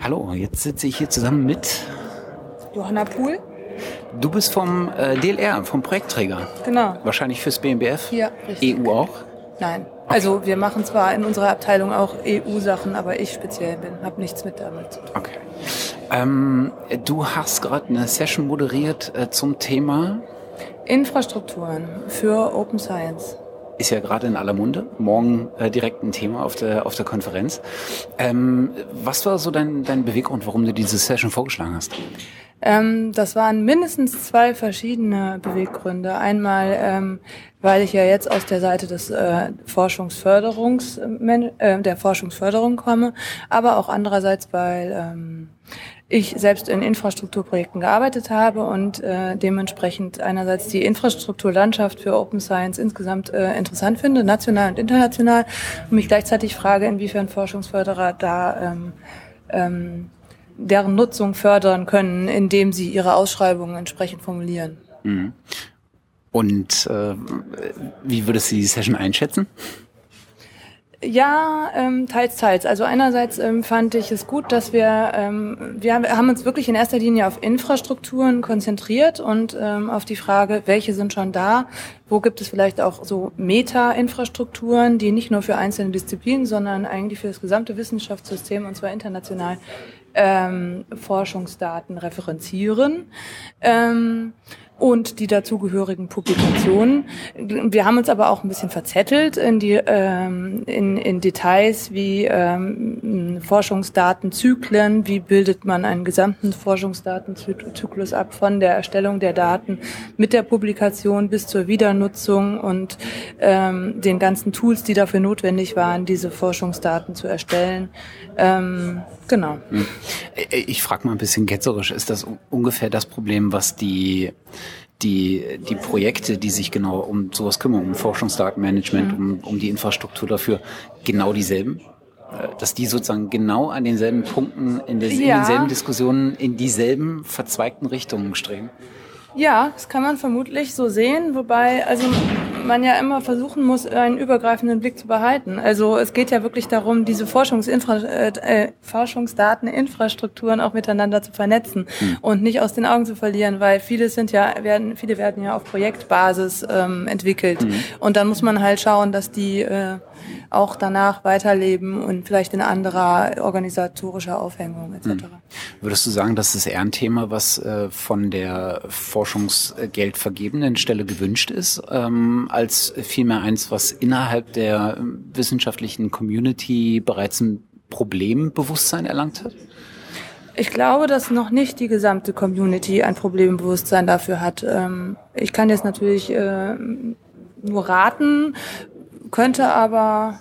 Hallo, jetzt sitze ich hier zusammen mit Johanna Pohl. Du bist vom äh, DLR, vom Projektträger. Genau. Wahrscheinlich fürs BMBF. Ja, richtig. EU auch? Nein. Okay. Also wir machen zwar in unserer Abteilung auch EU-Sachen, aber ich speziell bin, habe nichts mit damit zu tun. Okay. Ähm, du hast gerade eine Session moderiert äh, zum Thema Infrastrukturen für Open Science ist ja gerade in aller Munde. Morgen äh, direkt ein Thema auf der, auf der Konferenz. Ähm, was war so dein, dein Beweggrund, warum du diese Session vorgeschlagen hast? Ähm, das waren mindestens zwei verschiedene Beweggründe. Einmal, ähm, weil ich ja jetzt aus der Seite des äh, Forschungsförderungs, äh, der Forschungsförderung komme, aber auch andererseits, weil ähm, ich selbst in Infrastrukturprojekten gearbeitet habe und äh, dementsprechend einerseits die Infrastrukturlandschaft für Open Science insgesamt äh, interessant finde, national und international, und mich gleichzeitig frage, inwiefern Forschungsförderer da ähm, ähm, deren Nutzung fördern können, indem sie ihre Ausschreibungen entsprechend formulieren. Mhm. Und äh, wie würdest du die Session einschätzen? Ja, ähm, teils, teils. Also einerseits ähm, fand ich es gut, dass wir, ähm, wir haben uns wirklich in erster Linie auf Infrastrukturen konzentriert und ähm, auf die Frage, welche sind schon da, wo gibt es vielleicht auch so Meta-Infrastrukturen, die nicht nur für einzelne Disziplinen, sondern eigentlich für das gesamte Wissenschaftssystem und zwar international ähm, Forschungsdaten referenzieren. Ähm, und die dazugehörigen Publikationen. Wir haben uns aber auch ein bisschen verzettelt in die ähm, in, in Details wie ähm, Forschungsdatenzyklen, wie bildet man einen gesamten Forschungsdatenzyklus ab von der Erstellung der Daten mit der Publikation bis zur Wiedernutzung und ähm, den ganzen Tools, die dafür notwendig waren, diese Forschungsdaten zu erstellen. Ähm, genau. Hm. Ich frage mal ein bisschen ketzerisch, ist das ungefähr das Problem, was die die, die Projekte, die sich genau um sowas kümmern, um Forschungsdatenmanagement, mhm. um, um die Infrastruktur dafür, genau dieselben? Äh, dass die sozusagen genau an denselben Punkten, in, der, ja. in denselben Diskussionen, in dieselben verzweigten Richtungen streben? Ja, das kann man vermutlich so sehen, wobei also man ja immer versuchen muss, einen übergreifenden Blick zu behalten. Also es geht ja wirklich darum, diese Forschungsinfra äh, äh Forschungsdateninfrastrukturen auch miteinander zu vernetzen mhm. und nicht aus den Augen zu verlieren, weil viele sind ja werden viele werden ja auf Projektbasis ähm, entwickelt mhm. und dann muss man halt schauen, dass die äh, auch danach weiterleben und vielleicht in anderer organisatorischer Aufhängung etc. Hm. Würdest du sagen, das ist eher ein Thema, was äh, von der forschungsgeldvergebenden Stelle gewünscht ist, ähm, als vielmehr eins, was innerhalb der wissenschaftlichen Community bereits ein Problembewusstsein erlangt hat? Ich glaube, dass noch nicht die gesamte Community ein Problembewusstsein dafür hat. Ähm, ich kann jetzt natürlich äh, nur raten, könnte aber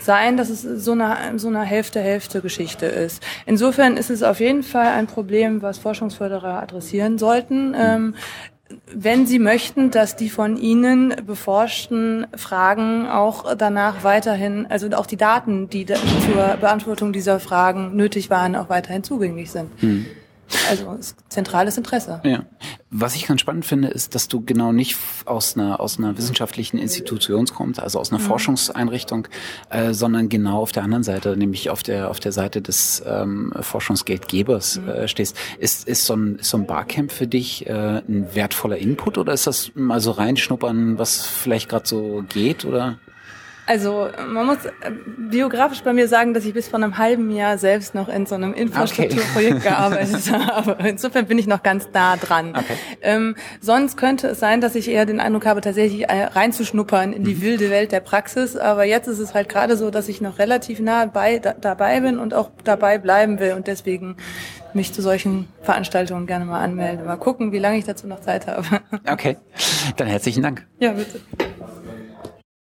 sein, dass es so eine, so eine Hälfte-Hälfte-Geschichte ist. Insofern ist es auf jeden Fall ein Problem, was Forschungsförderer adressieren sollten. Wenn Sie möchten, dass die von Ihnen beforschten Fragen auch danach weiterhin, also auch die Daten, die zur Beantwortung dieser Fragen nötig waren, auch weiterhin zugänglich sind. Hm. Also zentrales Interesse. Ja. Was ich ganz spannend finde, ist, dass du genau nicht aus einer, aus einer wissenschaftlichen Institution kommst, also aus einer mhm. Forschungseinrichtung, äh, sondern genau auf der anderen Seite, nämlich auf der, auf der Seite des ähm, Forschungsgeldgebers mhm. äh, stehst. Ist, ist, so ein, ist so ein Barcamp für dich äh, ein wertvoller Input oder ist das mal so reinschnuppern, was vielleicht gerade so geht? Oder? Also man muss äh, biografisch bei mir sagen, dass ich bis vor einem halben Jahr selbst noch in so einem Infrastrukturprojekt okay. gearbeitet habe. Insofern bin ich noch ganz nah dran. Okay. Ähm, sonst könnte es sein, dass ich eher den Eindruck habe, tatsächlich äh, reinzuschnuppern in die mhm. wilde Welt der Praxis. Aber jetzt ist es halt gerade so, dass ich noch relativ nah bei, da, dabei bin und auch dabei bleiben will und deswegen mich zu solchen Veranstaltungen gerne mal anmelde. Mal gucken, wie lange ich dazu noch Zeit habe. Okay, dann herzlichen Dank. Ja, bitte.